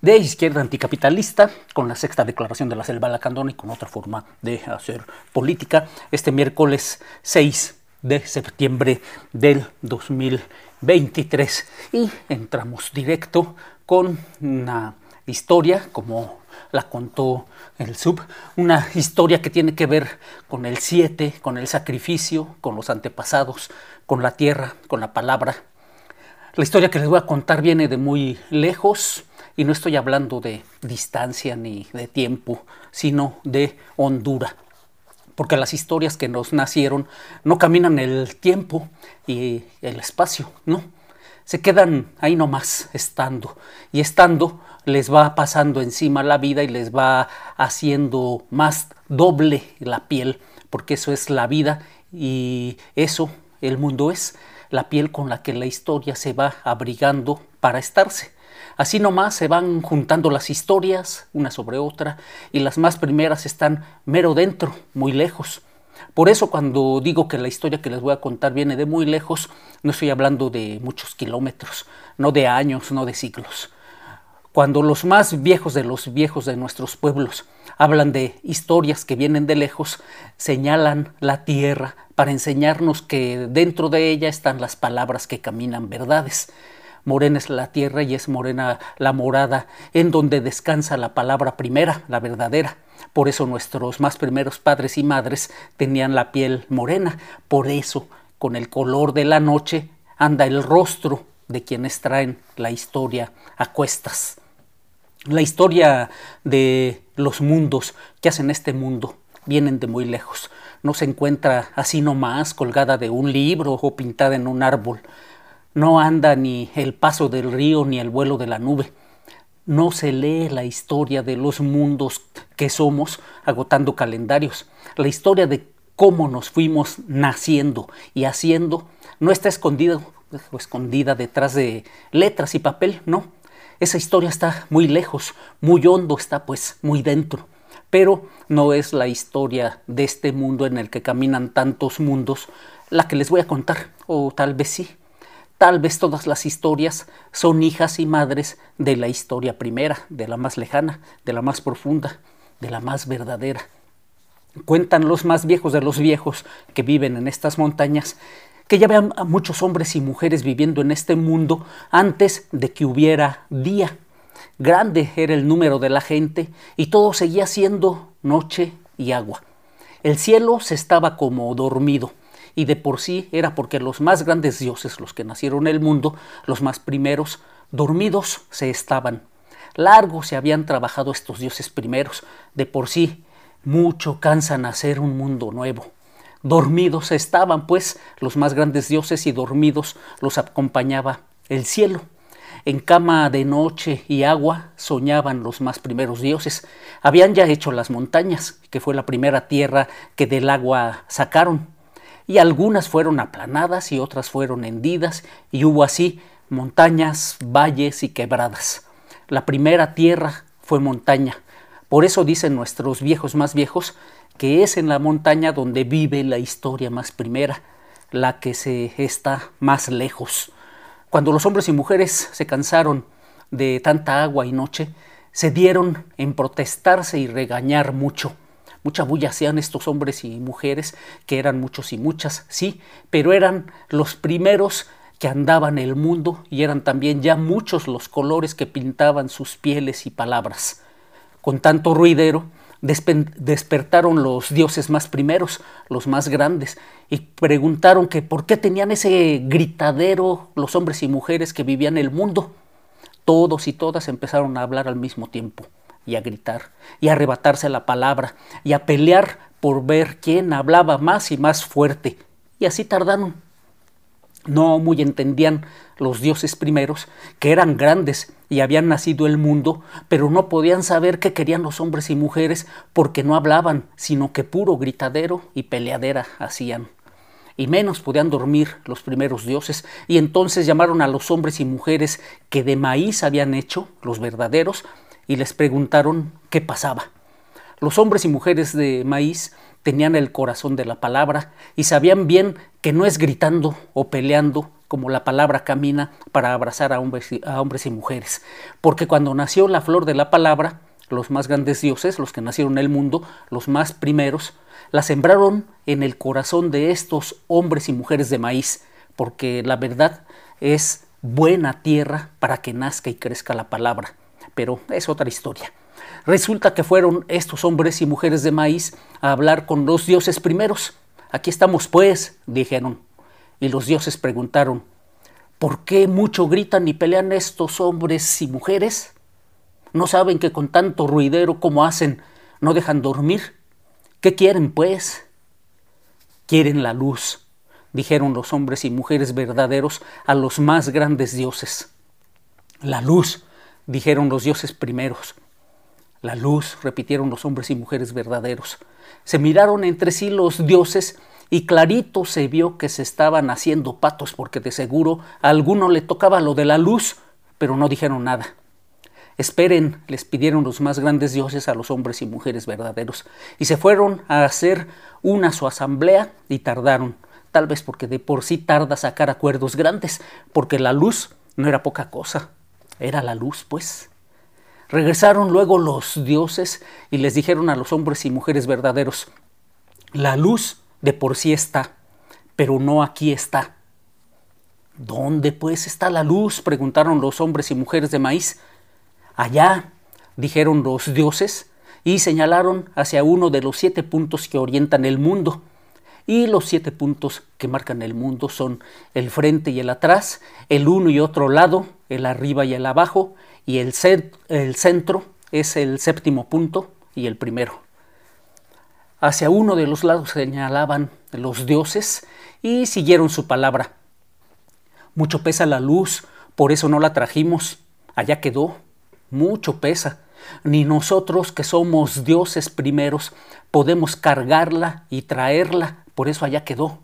de izquierda anticapitalista, con la sexta declaración de la selva lacandona y con otra forma de hacer política, este miércoles 6 de septiembre del 2023. Y entramos directo con una historia, como la contó el sub, una historia que tiene que ver con el 7, con el sacrificio, con los antepasados, con la tierra, con la palabra. La historia que les voy a contar viene de muy lejos, y no estoy hablando de distancia ni de tiempo, sino de hondura. Porque las historias que nos nacieron no caminan el tiempo y el espacio, no. Se quedan ahí nomás, estando. Y estando les va pasando encima la vida y les va haciendo más doble la piel, porque eso es la vida y eso el mundo es la piel con la que la historia se va abrigando para estarse. Así nomás se van juntando las historias una sobre otra y las más primeras están mero dentro, muy lejos. Por eso cuando digo que la historia que les voy a contar viene de muy lejos, no estoy hablando de muchos kilómetros, no de años, no de siglos. Cuando los más viejos de los viejos de nuestros pueblos hablan de historias que vienen de lejos, señalan la tierra para enseñarnos que dentro de ella están las palabras que caminan verdades morena es la tierra y es morena la morada, en donde descansa la palabra primera, la verdadera. Por eso nuestros más primeros padres y madres tenían la piel morena, por eso con el color de la noche anda el rostro de quienes traen la historia a cuestas. La historia de los mundos que hacen este mundo vienen de muy lejos. No se encuentra así nomás colgada de un libro o pintada en un árbol. No anda ni el paso del río ni el vuelo de la nube. No se lee la historia de los mundos que somos agotando calendarios. La historia de cómo nos fuimos naciendo y haciendo no está escondida escondida detrás de letras y papel, no. Esa historia está muy lejos, muy hondo, está pues muy dentro. Pero no es la historia de este mundo en el que caminan tantos mundos la que les voy a contar, o tal vez sí. Tal vez todas las historias son hijas y madres de la historia primera, de la más lejana, de la más profunda, de la más verdadera. Cuentan los más viejos de los viejos que viven en estas montañas que ya vean a muchos hombres y mujeres viviendo en este mundo antes de que hubiera día. Grande era el número de la gente y todo seguía siendo noche y agua. El cielo se estaba como dormido y de por sí era porque los más grandes dioses, los que nacieron en el mundo, los más primeros, dormidos se estaban. Largo se habían trabajado estos dioses primeros, de por sí mucho cansan hacer un mundo nuevo. Dormidos estaban, pues, los más grandes dioses y dormidos los acompañaba el cielo. En cama de noche y agua soñaban los más primeros dioses. Habían ya hecho las montañas, que fue la primera tierra que del agua sacaron y algunas fueron aplanadas y otras fueron hendidas y hubo así montañas, valles y quebradas. La primera tierra fue montaña. Por eso dicen nuestros viejos más viejos que es en la montaña donde vive la historia más primera, la que se está más lejos. Cuando los hombres y mujeres se cansaron de tanta agua y noche, se dieron en protestarse y regañar mucho mucha bulla hacían estos hombres y mujeres, que eran muchos y muchas, sí, pero eran los primeros que andaban el mundo y eran también ya muchos los colores que pintaban sus pieles y palabras. Con tanto ruidero, despertaron los dioses más primeros, los más grandes, y preguntaron que por qué tenían ese gritadero los hombres y mujeres que vivían el mundo. Todos y todas empezaron a hablar al mismo tiempo y a gritar y a arrebatarse la palabra y a pelear por ver quién hablaba más y más fuerte. Y así tardaron. No muy entendían los dioses primeros, que eran grandes y habían nacido el mundo, pero no podían saber qué querían los hombres y mujeres porque no hablaban, sino que puro gritadero y peleadera hacían. Y menos podían dormir los primeros dioses, y entonces llamaron a los hombres y mujeres que de maíz habían hecho, los verdaderos, y les preguntaron qué pasaba. Los hombres y mujeres de maíz tenían el corazón de la palabra y sabían bien que no es gritando o peleando como la palabra camina para abrazar a hombres, y, a hombres y mujeres. Porque cuando nació la flor de la palabra, los más grandes dioses, los que nacieron en el mundo, los más primeros, la sembraron en el corazón de estos hombres y mujeres de maíz, porque la verdad es buena tierra para que nazca y crezca la palabra. Pero es otra historia. Resulta que fueron estos hombres y mujeres de maíz a hablar con los dioses primeros. Aquí estamos pues, dijeron. Y los dioses preguntaron, ¿por qué mucho gritan y pelean estos hombres y mujeres? ¿No saben que con tanto ruidero como hacen no dejan dormir? ¿Qué quieren, pues? Quieren la luz, dijeron los hombres y mujeres verdaderos a los más grandes dioses. La luz, dijeron los dioses primeros. La luz, repitieron los hombres y mujeres verdaderos. Se miraron entre sí los dioses y clarito se vio que se estaban haciendo patos porque de seguro a alguno le tocaba lo de la luz, pero no dijeron nada. Esperen, les pidieron los más grandes dioses a los hombres y mujeres verdaderos, y se fueron a hacer una su asamblea y tardaron, tal vez porque de por sí tarda sacar acuerdos grandes, porque la luz no era poca cosa, era la luz, pues. Regresaron luego los dioses y les dijeron a los hombres y mujeres verdaderos, la luz de por sí está, pero no aquí está. ¿Dónde pues está la luz? preguntaron los hombres y mujeres de maíz. Allá, dijeron los dioses, y señalaron hacia uno de los siete puntos que orientan el mundo. Y los siete puntos que marcan el mundo son el frente y el atrás, el uno y otro lado, el arriba y el abajo, y el, el centro es el séptimo punto y el primero. Hacia uno de los lados señalaban los dioses y siguieron su palabra. Mucho pesa la luz, por eso no la trajimos. Allá quedó. Mucho pesa. Ni nosotros que somos dioses primeros podemos cargarla y traerla, por eso allá quedó.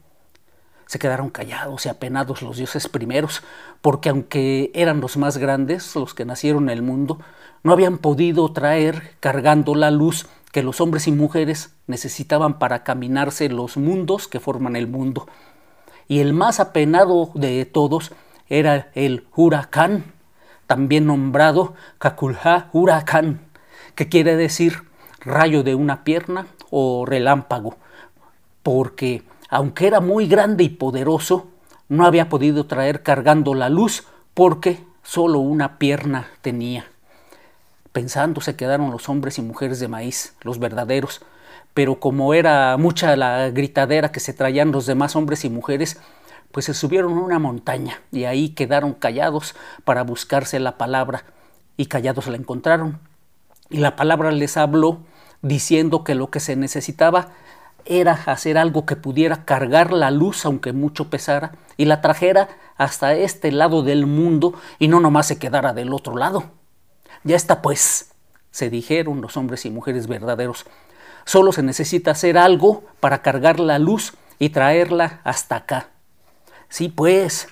Se quedaron callados y apenados los dioses primeros, porque aunque eran los más grandes, los que nacieron en el mundo, no habían podido traer cargando la luz que los hombres y mujeres necesitaban para caminarse los mundos que forman el mundo. Y el más apenado de todos era el huracán, también nombrado Kakulha huracán, que quiere decir rayo de una pierna o relámpago, porque aunque era muy grande y poderoso, no había podido traer cargando la luz porque solo una pierna tenía. Pensando se quedaron los hombres y mujeres de maíz, los verdaderos, pero como era mucha la gritadera que se traían los demás hombres y mujeres, pues se subieron a una montaña y ahí quedaron callados para buscarse la palabra y callados la encontraron. Y la palabra les habló diciendo que lo que se necesitaba era hacer algo que pudiera cargar la luz aunque mucho pesara y la trajera hasta este lado del mundo y no nomás se quedara del otro lado. Ya está pues, se dijeron los hombres y mujeres verdaderos. Solo se necesita hacer algo para cargar la luz y traerla hasta acá. Sí, pues,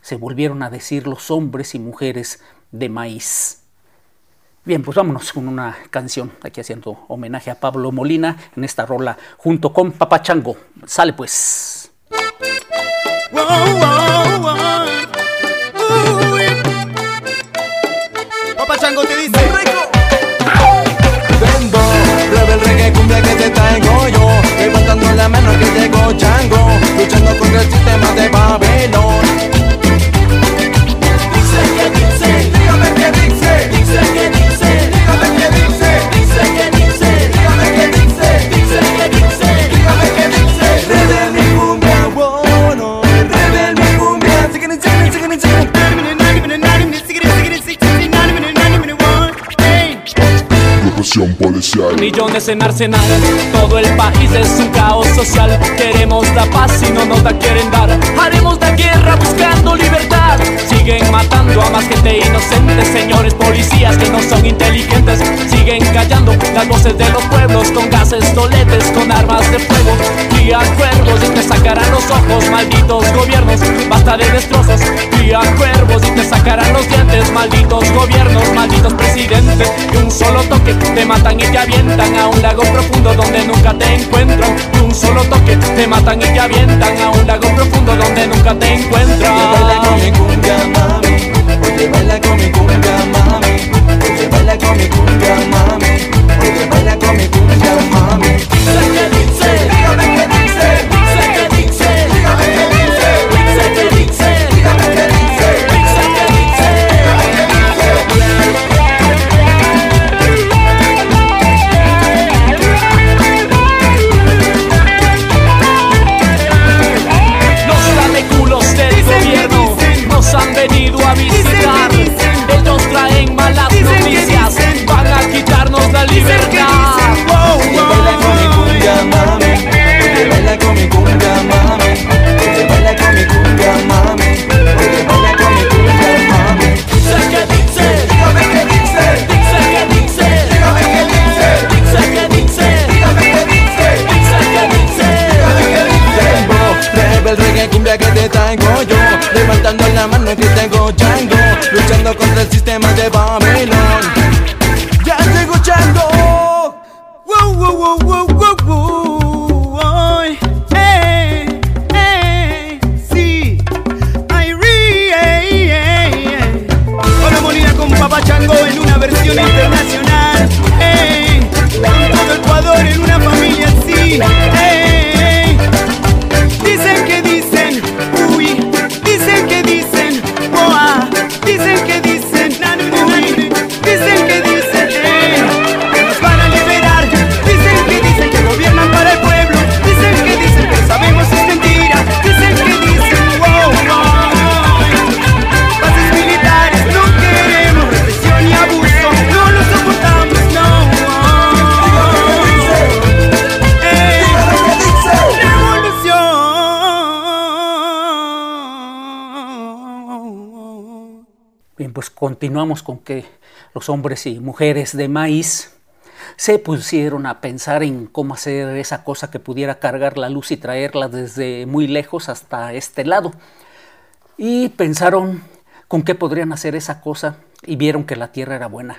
se volvieron a decir los hombres y mujeres de maíz. Bien, pues vámonos con una canción, aquí haciendo homenaje a Pablo Molina en esta rola junto con Papachango. Sale pues. Chango te dice. Vendo, prueba el reggae cumbia que te traigo yo. Levantando la mano que tengo chango. Luchando contra el sistema de Babylon Millones en arsenal, todo el país es un caos social. Queremos la paz y no nos la quieren dar. Haremos la guerra buscando libertad. Siguen matando a más gente inocente, señores policías que no son inteligentes. Siguen callando las voces de los pueblos con gases toletes, con armas de fuego. Y cuervos y te sacarán los ojos, malditos gobiernos. Basta de destrozos. Y cuervos y te sacarán los dientes, malditos gobiernos, malditos presidentes. Y un solo toque te matan y te avientan a un lago profundo donde nunca te encuentro. Y un solo toque te matan y te avientan a un lago profundo donde nunca te encuentro. Traigo yo Levantando la mano que tengo chango Luchando contra el sistema de Babylon pues continuamos con que los hombres y mujeres de maíz se pusieron a pensar en cómo hacer esa cosa que pudiera cargar la luz y traerla desde muy lejos hasta este lado. Y pensaron con qué podrían hacer esa cosa y vieron que la tierra era buena.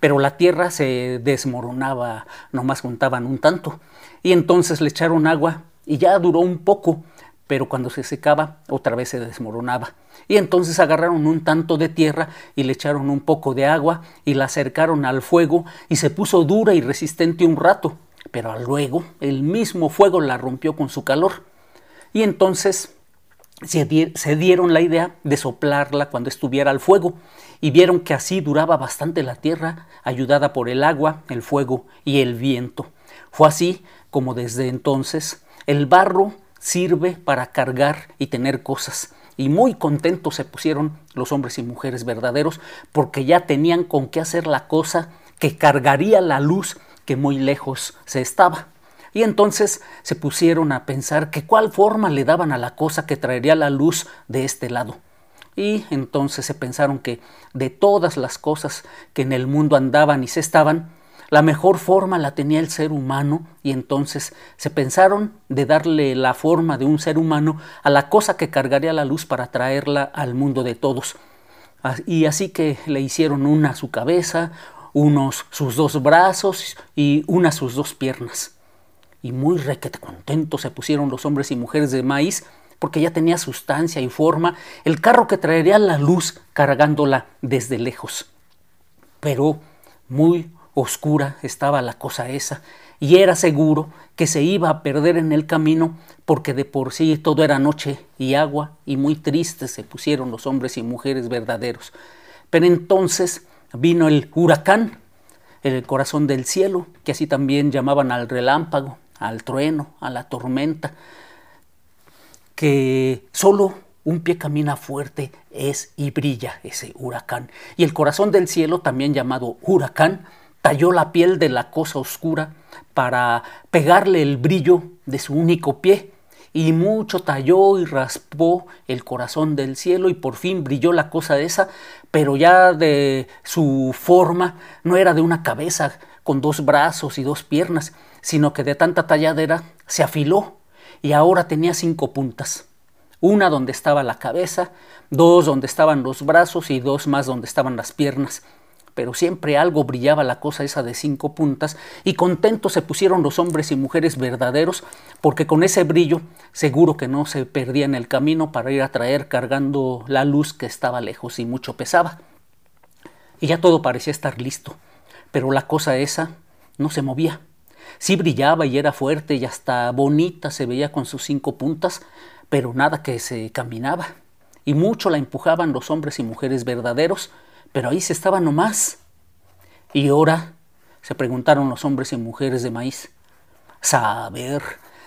Pero la tierra se desmoronaba, nomás juntaban un tanto. Y entonces le echaron agua y ya duró un poco, pero cuando se secaba otra vez se desmoronaba. Y entonces agarraron un tanto de tierra y le echaron un poco de agua y la acercaron al fuego y se puso dura y resistente un rato, pero luego el mismo fuego la rompió con su calor. Y entonces se, se dieron la idea de soplarla cuando estuviera al fuego y vieron que así duraba bastante la tierra, ayudada por el agua, el fuego y el viento. Fue así como desde entonces el barro sirve para cargar y tener cosas. Y muy contentos se pusieron los hombres y mujeres verdaderos porque ya tenían con qué hacer la cosa que cargaría la luz que muy lejos se estaba. Y entonces se pusieron a pensar que cuál forma le daban a la cosa que traería la luz de este lado. Y entonces se pensaron que de todas las cosas que en el mundo andaban y se estaban, la mejor forma la tenía el ser humano y entonces se pensaron de darle la forma de un ser humano a la cosa que cargaría la luz para traerla al mundo de todos. Y así que le hicieron una su cabeza, unos sus dos brazos y una sus dos piernas y muy requete contentos se pusieron los hombres y mujeres de maíz porque ya tenía sustancia y forma el carro que traería la luz cargándola desde lejos. Pero muy oscura estaba la cosa esa y era seguro que se iba a perder en el camino porque de por sí todo era noche y agua y muy tristes se pusieron los hombres y mujeres verdaderos. Pero entonces vino el huracán el corazón del cielo, que así también llamaban al relámpago, al trueno, a la tormenta, que solo un pie camina fuerte es y brilla ese huracán. Y el corazón del cielo, también llamado huracán, talló la piel de la cosa oscura para pegarle el brillo de su único pie, y mucho talló y raspó el corazón del cielo y por fin brilló la cosa esa, pero ya de su forma no era de una cabeza con dos brazos y dos piernas, sino que de tanta talladera se afiló y ahora tenía cinco puntas. Una donde estaba la cabeza, dos donde estaban los brazos y dos más donde estaban las piernas pero siempre algo brillaba la cosa esa de cinco puntas, y contentos se pusieron los hombres y mujeres verdaderos, porque con ese brillo seguro que no se perdía en el camino para ir a traer cargando la luz que estaba lejos y mucho pesaba. Y ya todo parecía estar listo, pero la cosa esa no se movía. Sí brillaba y era fuerte y hasta bonita se veía con sus cinco puntas, pero nada que se caminaba. Y mucho la empujaban los hombres y mujeres verdaderos, pero ahí se estaba nomás. Y ahora se preguntaron los hombres y mujeres de maíz. Saber.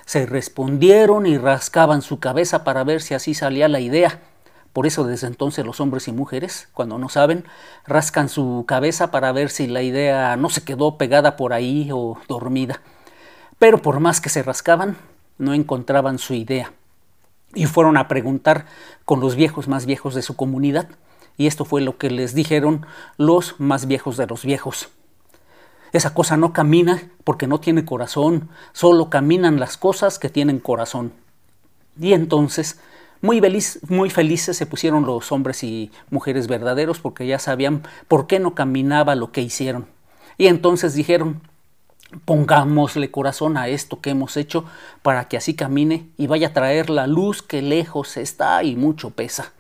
Se respondieron y rascaban su cabeza para ver si así salía la idea. Por eso desde entonces los hombres y mujeres, cuando no saben, rascan su cabeza para ver si la idea no se quedó pegada por ahí o dormida. Pero por más que se rascaban, no encontraban su idea. Y fueron a preguntar con los viejos más viejos de su comunidad y esto fue lo que les dijeron los más viejos de los viejos. Esa cosa no camina porque no tiene corazón, solo caminan las cosas que tienen corazón. Y entonces, muy, muy felices se pusieron los hombres y mujeres verdaderos porque ya sabían por qué no caminaba lo que hicieron. Y entonces dijeron, pongámosle corazón a esto que hemos hecho para que así camine y vaya a traer la luz que lejos está y mucho pesa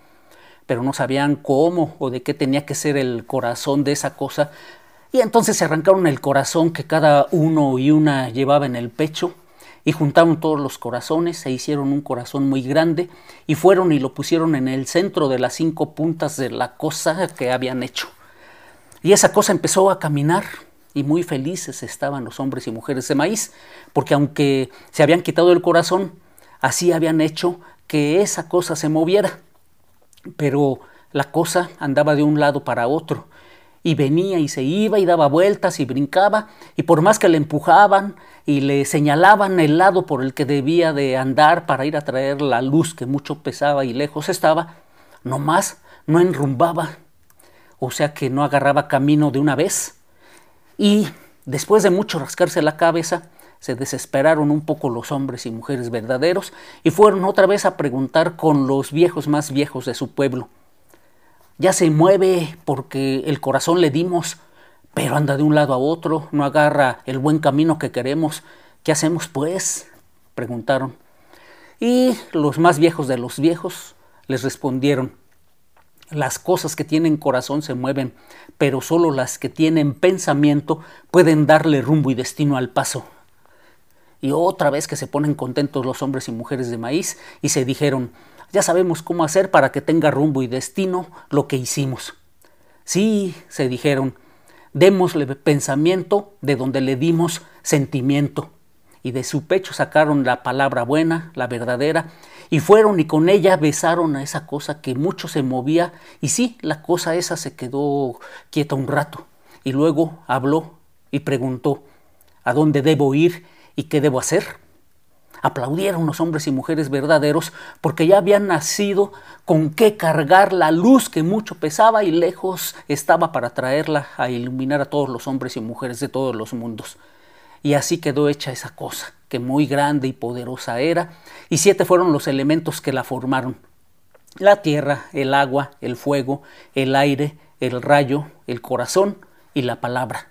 pero no sabían cómo o de qué tenía que ser el corazón de esa cosa. Y entonces se arrancaron el corazón que cada uno y una llevaba en el pecho y juntaron todos los corazones e hicieron un corazón muy grande y fueron y lo pusieron en el centro de las cinco puntas de la cosa que habían hecho. Y esa cosa empezó a caminar y muy felices estaban los hombres y mujeres de maíz, porque aunque se habían quitado el corazón, así habían hecho que esa cosa se moviera pero la cosa andaba de un lado para otro y venía y se iba y daba vueltas y brincaba y por más que le empujaban y le señalaban el lado por el que debía de andar para ir a traer la luz que mucho pesaba y lejos estaba, nomás no enrumbaba, o sea que no agarraba camino de una vez. Y después de mucho rascarse la cabeza, se desesperaron un poco los hombres y mujeres verdaderos y fueron otra vez a preguntar con los viejos más viejos de su pueblo. Ya se mueve porque el corazón le dimos, pero anda de un lado a otro, no agarra el buen camino que queremos. ¿Qué hacemos pues? preguntaron. Y los más viejos de los viejos les respondieron, las cosas que tienen corazón se mueven, pero solo las que tienen pensamiento pueden darle rumbo y destino al paso y otra vez que se ponen contentos los hombres y mujeres de maíz y se dijeron, ya sabemos cómo hacer para que tenga rumbo y destino lo que hicimos. Sí, se dijeron, démosle pensamiento de donde le dimos sentimiento. Y de su pecho sacaron la palabra buena, la verdadera, y fueron y con ella besaron a esa cosa que mucho se movía, y sí, la cosa esa se quedó quieta un rato, y luego habló y preguntó, ¿a dónde debo ir? ¿Y qué debo hacer? Aplaudieron los hombres y mujeres verdaderos porque ya habían nacido con qué cargar la luz que mucho pesaba y lejos estaba para traerla a iluminar a todos los hombres y mujeres de todos los mundos. Y así quedó hecha esa cosa, que muy grande y poderosa era, y siete fueron los elementos que la formaron. La tierra, el agua, el fuego, el aire, el rayo, el corazón y la palabra.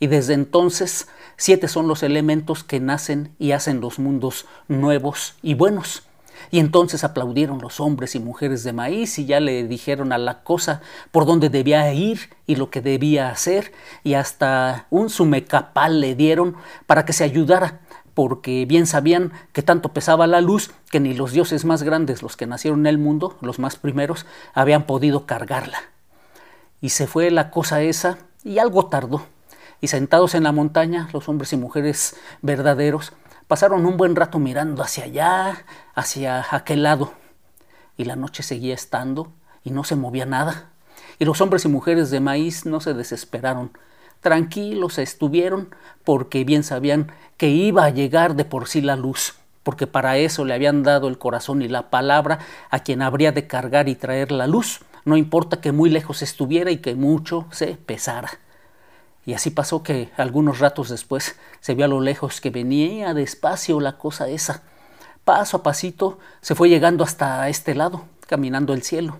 Y desde entonces siete son los elementos que nacen y hacen los mundos nuevos y buenos. Y entonces aplaudieron los hombres y mujeres de maíz y ya le dijeron a la cosa por dónde debía ir y lo que debía hacer y hasta un sumecapal le dieron para que se ayudara porque bien sabían que tanto pesaba la luz que ni los dioses más grandes, los que nacieron en el mundo, los más primeros, habían podido cargarla. Y se fue la cosa esa y algo tardó y sentados en la montaña, los hombres y mujeres verdaderos pasaron un buen rato mirando hacia allá, hacia aquel lado, y la noche seguía estando y no se movía nada. Y los hombres y mujeres de maíz no se desesperaron, tranquilos estuvieron porque bien sabían que iba a llegar de por sí la luz, porque para eso le habían dado el corazón y la palabra a quien habría de cargar y traer la luz, no importa que muy lejos estuviera y que mucho se pesara. Y así pasó que algunos ratos después se vio a lo lejos que venía despacio la cosa esa. Paso a pasito se fue llegando hasta este lado, caminando el cielo.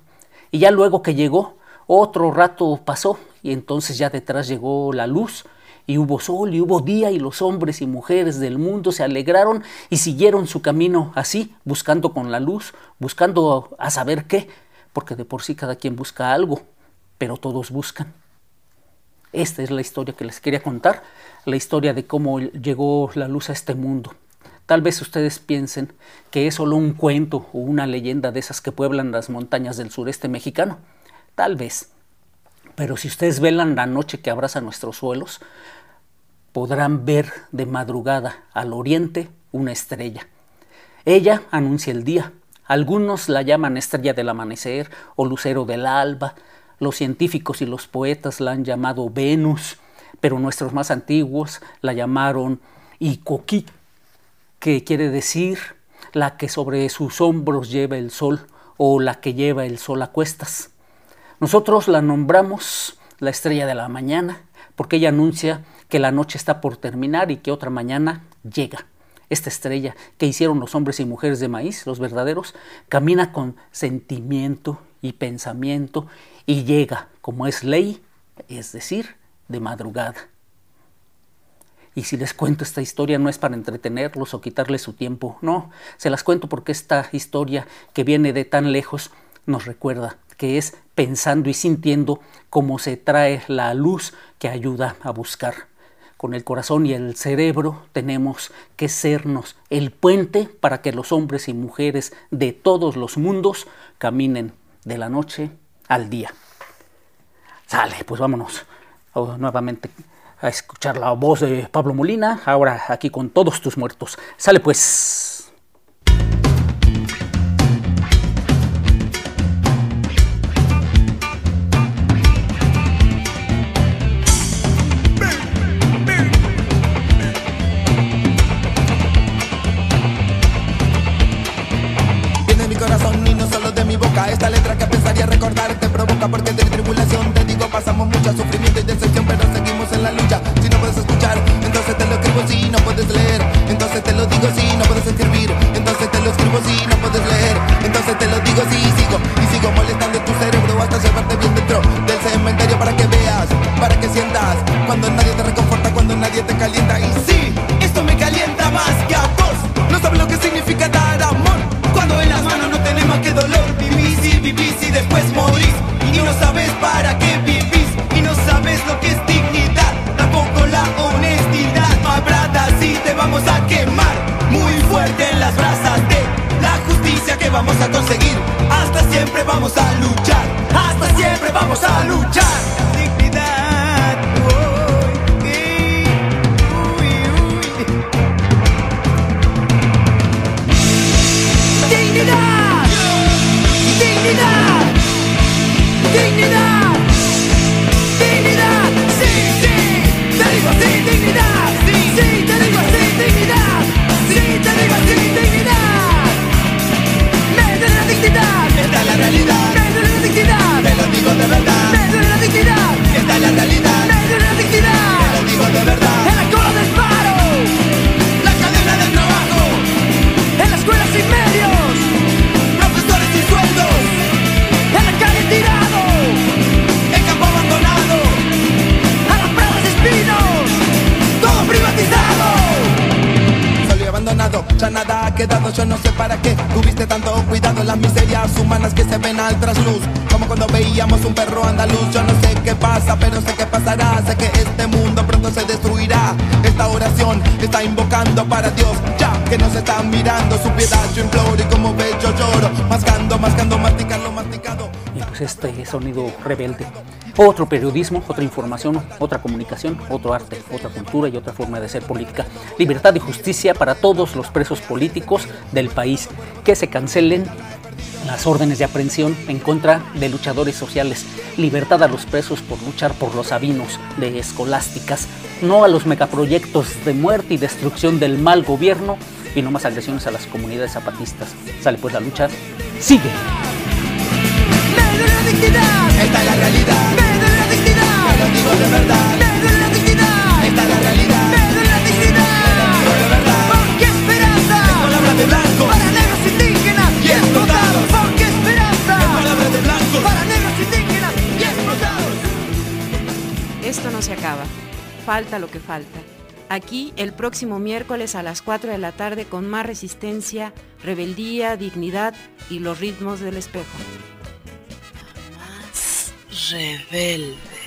Y ya luego que llegó, otro rato pasó y entonces ya detrás llegó la luz y hubo sol y hubo día y los hombres y mujeres del mundo se alegraron y siguieron su camino así, buscando con la luz, buscando a saber qué, porque de por sí cada quien busca algo, pero todos buscan. Esta es la historia que les quería contar, la historia de cómo llegó la luz a este mundo. Tal vez ustedes piensen que es solo un cuento o una leyenda de esas que pueblan las montañas del sureste mexicano. Tal vez. Pero si ustedes velan la noche que abraza nuestros suelos, podrán ver de madrugada al oriente una estrella. Ella anuncia el día. Algunos la llaman estrella del amanecer o lucero del alba. Los científicos y los poetas la han llamado Venus, pero nuestros más antiguos la llamaron Icoquí, que quiere decir la que sobre sus hombros lleva el sol o la que lleva el sol a cuestas. Nosotros la nombramos la estrella de la mañana porque ella anuncia que la noche está por terminar y que otra mañana llega. Esta estrella que hicieron los hombres y mujeres de maíz, los verdaderos, camina con sentimiento y pensamiento y llega, como es ley, es decir, de madrugada. Y si les cuento esta historia no es para entretenerlos o quitarles su tiempo, no, se las cuento porque esta historia que viene de tan lejos nos recuerda que es pensando y sintiendo cómo se trae la luz que ayuda a buscar con el corazón y el cerebro tenemos que sernos el puente para que los hombres y mujeres de todos los mundos caminen de la noche al día. Sale, pues vámonos nuevamente a escuchar la voz de Pablo Molina, ahora aquí con todos tus muertos. Sale pues. Porque de tribulación. Te digo pasamos mucho sufrimiento y decepción Pero seguimos en la lucha. Si no puedes escuchar, entonces te lo escribo. Si no puedes leer, entonces te lo digo. Si no puedes escribir, entonces te lo escribo. Si no puedes leer, entonces te lo digo. Si sigo y sigo molestando tu cerebro Hasta llevarte bien dentro del cementerio Para que veas, para que sientas Cuando nadie te reconforta, cuando nadie te calienta. Y que vamos a conseguir. Hasta siempre vamos a luchar. Hasta siempre vamos a luchar cuidado, las miserias humanas que se ven al trasluz, como cuando veíamos un perro andaluz, yo no sé qué pasa, pero sé qué pasará, sé que este mundo pronto se destruirá, esta oración está invocando para Dios, ya que nos están mirando, su piedad yo imploro y como yo lloro, mascando, mascando, masticando, masticado. Pues este sonido rebelde otro periodismo, otra información, otra comunicación, otro arte, otra cultura y otra forma de ser política. Libertad y justicia para todos los presos políticos del país. Que se cancelen las órdenes de aprehensión en contra de luchadores sociales, libertad a los presos por luchar por los sabinos de escolásticas, no a los megaproyectos de muerte y destrucción del mal gobierno y no más agresiones a las comunidades zapatistas. Sale pues la lucha, sigue. Esta es la realidad. Me lo digo de verdad. Esta es la realidad. Me lo digo de verdad. Porque esperanza Es palabra de blanco. para negros indígenas y explotados. Porque esperanza Palabra de blanco. para negros indígenas y explotados. Esto no se acaba. Falta lo que falta. Aquí el próximo miércoles a las 4 de la tarde con más resistencia, rebeldía, dignidad y los ritmos del espejo. Rebelde.